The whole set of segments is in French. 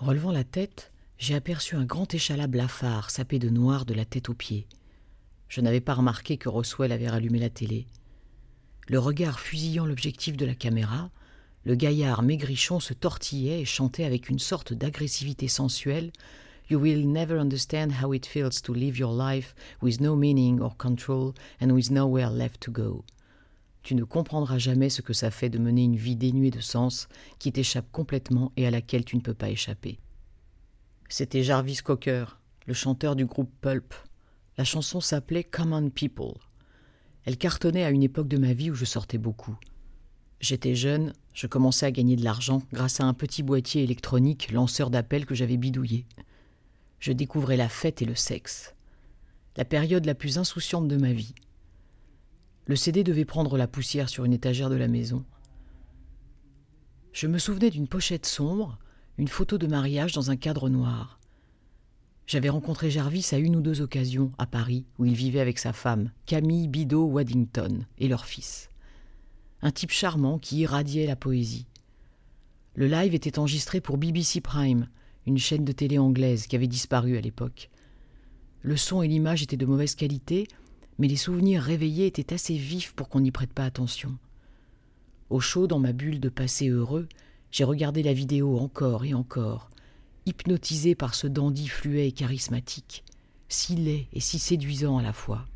Relevant la tête, j'ai aperçu un grand échalas blafard sapé de noir de la tête aux pieds. Je n'avais pas remarqué que Roswell avait rallumé la télé. Le regard fusillant l'objectif de la caméra, le gaillard maigrichon se tortillait et chantait avec une sorte d'agressivité sensuelle You will never understand how it feels to live your life with no meaning or control and with nowhere left to go. Tu ne comprendras jamais ce que ça fait de mener une vie dénuée de sens, qui t'échappe complètement et à laquelle tu ne peux pas échapper. C'était Jarvis Cocker, le chanteur du groupe Pulp. La chanson s'appelait Common People. Elle cartonnait à une époque de ma vie où je sortais beaucoup. J'étais jeune, je commençais à gagner de l'argent grâce à un petit boîtier électronique lanceur d'appels que j'avais bidouillé je découvrais la fête et le sexe. La période la plus insouciante de ma vie. Le CD devait prendre la poussière sur une étagère de la maison. Je me souvenais d'une pochette sombre, une photo de mariage dans un cadre noir. J'avais rencontré Jarvis à une ou deux occasions à Paris, où il vivait avec sa femme, Camille Bidot Waddington, et leur fils. Un type charmant qui irradiait la poésie. Le live était enregistré pour BBC Prime, une chaîne de télé anglaise qui avait disparu à l'époque. Le son et l'image étaient de mauvaise qualité, mais les souvenirs réveillés étaient assez vifs pour qu'on n'y prête pas attention. Au chaud, dans ma bulle de passé heureux, j'ai regardé la vidéo encore et encore, hypnotisé par ce dandy fluet et charismatique, si laid et si séduisant à la fois.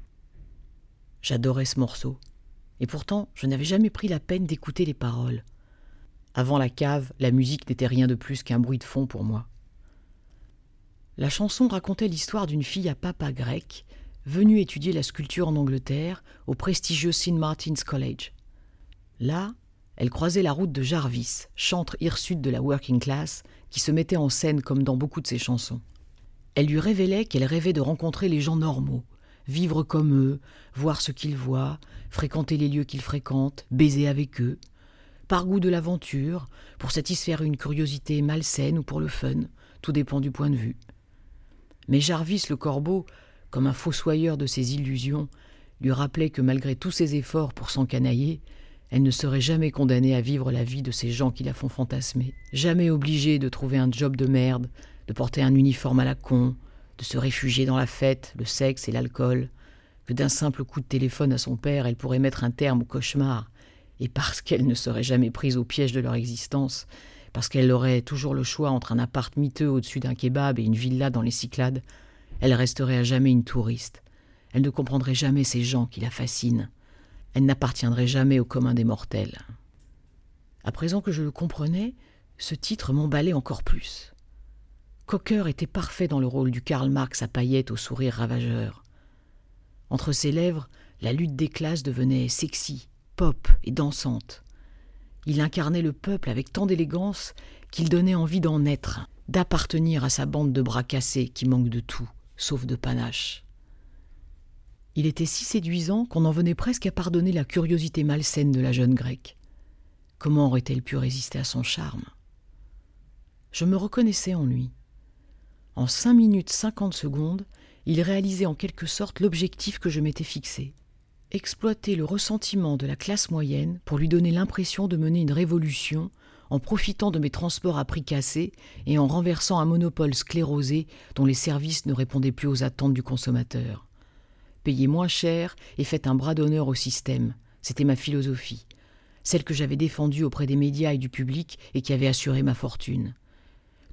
J'adorais ce morceau, et pourtant je n'avais jamais pris la peine d'écouter les paroles. Avant la cave, la musique n'était rien de plus qu'un bruit de fond pour moi. La chanson racontait l'histoire d'une fille à papa grec, venue étudier la sculpture en Angleterre au prestigieux St. Martin's College. Là, elle croisait la route de Jarvis, chantre hirsute de la working class, qui se mettait en scène comme dans beaucoup de ses chansons. Elle lui révélait qu'elle rêvait de rencontrer les gens normaux, vivre comme eux, voir ce qu'ils voient, fréquenter les lieux qu'ils fréquentent, baiser avec eux, par goût de l'aventure, pour satisfaire une curiosité malsaine ou pour le fun, tout dépend du point de vue. Mais Jarvis le corbeau, comme un fossoyeur de ses illusions, lui rappelait que malgré tous ses efforts pour s'encanailler, elle ne serait jamais condamnée à vivre la vie de ces gens qui la font fantasmer, jamais obligée de trouver un job de merde, de porter un uniforme à la con, de se réfugier dans la fête, le sexe et l'alcool, que d'un simple coup de téléphone à son père, elle pourrait mettre un terme au cauchemar, et parce qu'elle ne serait jamais prise au piège de leur existence, parce qu'elle aurait toujours le choix entre un appart miteux au-dessus d'un kebab et une villa dans les Cyclades, elle resterait à jamais une touriste. Elle ne comprendrait jamais ces gens qui la fascinent. Elle n'appartiendrait jamais au commun des mortels. À présent que je le comprenais, ce titre m'emballait encore plus. Cocker était parfait dans le rôle du Karl Marx à paillettes au sourire ravageur. Entre ses lèvres, la lutte des classes devenait sexy, pop et dansante. Il incarnait le peuple avec tant d'élégance qu'il donnait envie d'en être, d'appartenir à sa bande de bras cassés qui manque de tout, sauf de panache. Il était si séduisant qu'on en venait presque à pardonner la curiosité malsaine de la jeune grecque. Comment aurait-elle pu résister à son charme? Je me reconnaissais en lui. En cinq minutes cinquante secondes, il réalisait en quelque sorte l'objectif que je m'étais fixé exploiter le ressentiment de la classe moyenne pour lui donner l'impression de mener une révolution en profitant de mes transports à prix cassés et en renversant un monopole sclérosé dont les services ne répondaient plus aux attentes du consommateur. Payez moins cher et faites un bras d'honneur au système, c'était ma philosophie, celle que j'avais défendue auprès des médias et du public et qui avait assuré ma fortune.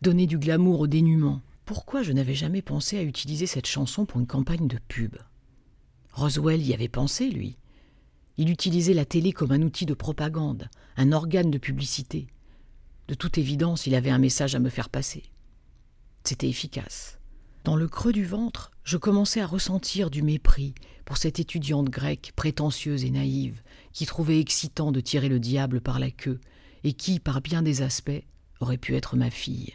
Donner du glamour au dénuement. Pourquoi je n'avais jamais pensé à utiliser cette chanson pour une campagne de pub? Roswell y avait pensé, lui. Il utilisait la télé comme un outil de propagande, un organe de publicité. De toute évidence, il avait un message à me faire passer. C'était efficace. Dans le creux du ventre, je commençais à ressentir du mépris pour cette étudiante grecque prétentieuse et naïve qui trouvait excitant de tirer le diable par la queue et qui, par bien des aspects, aurait pu être ma fille.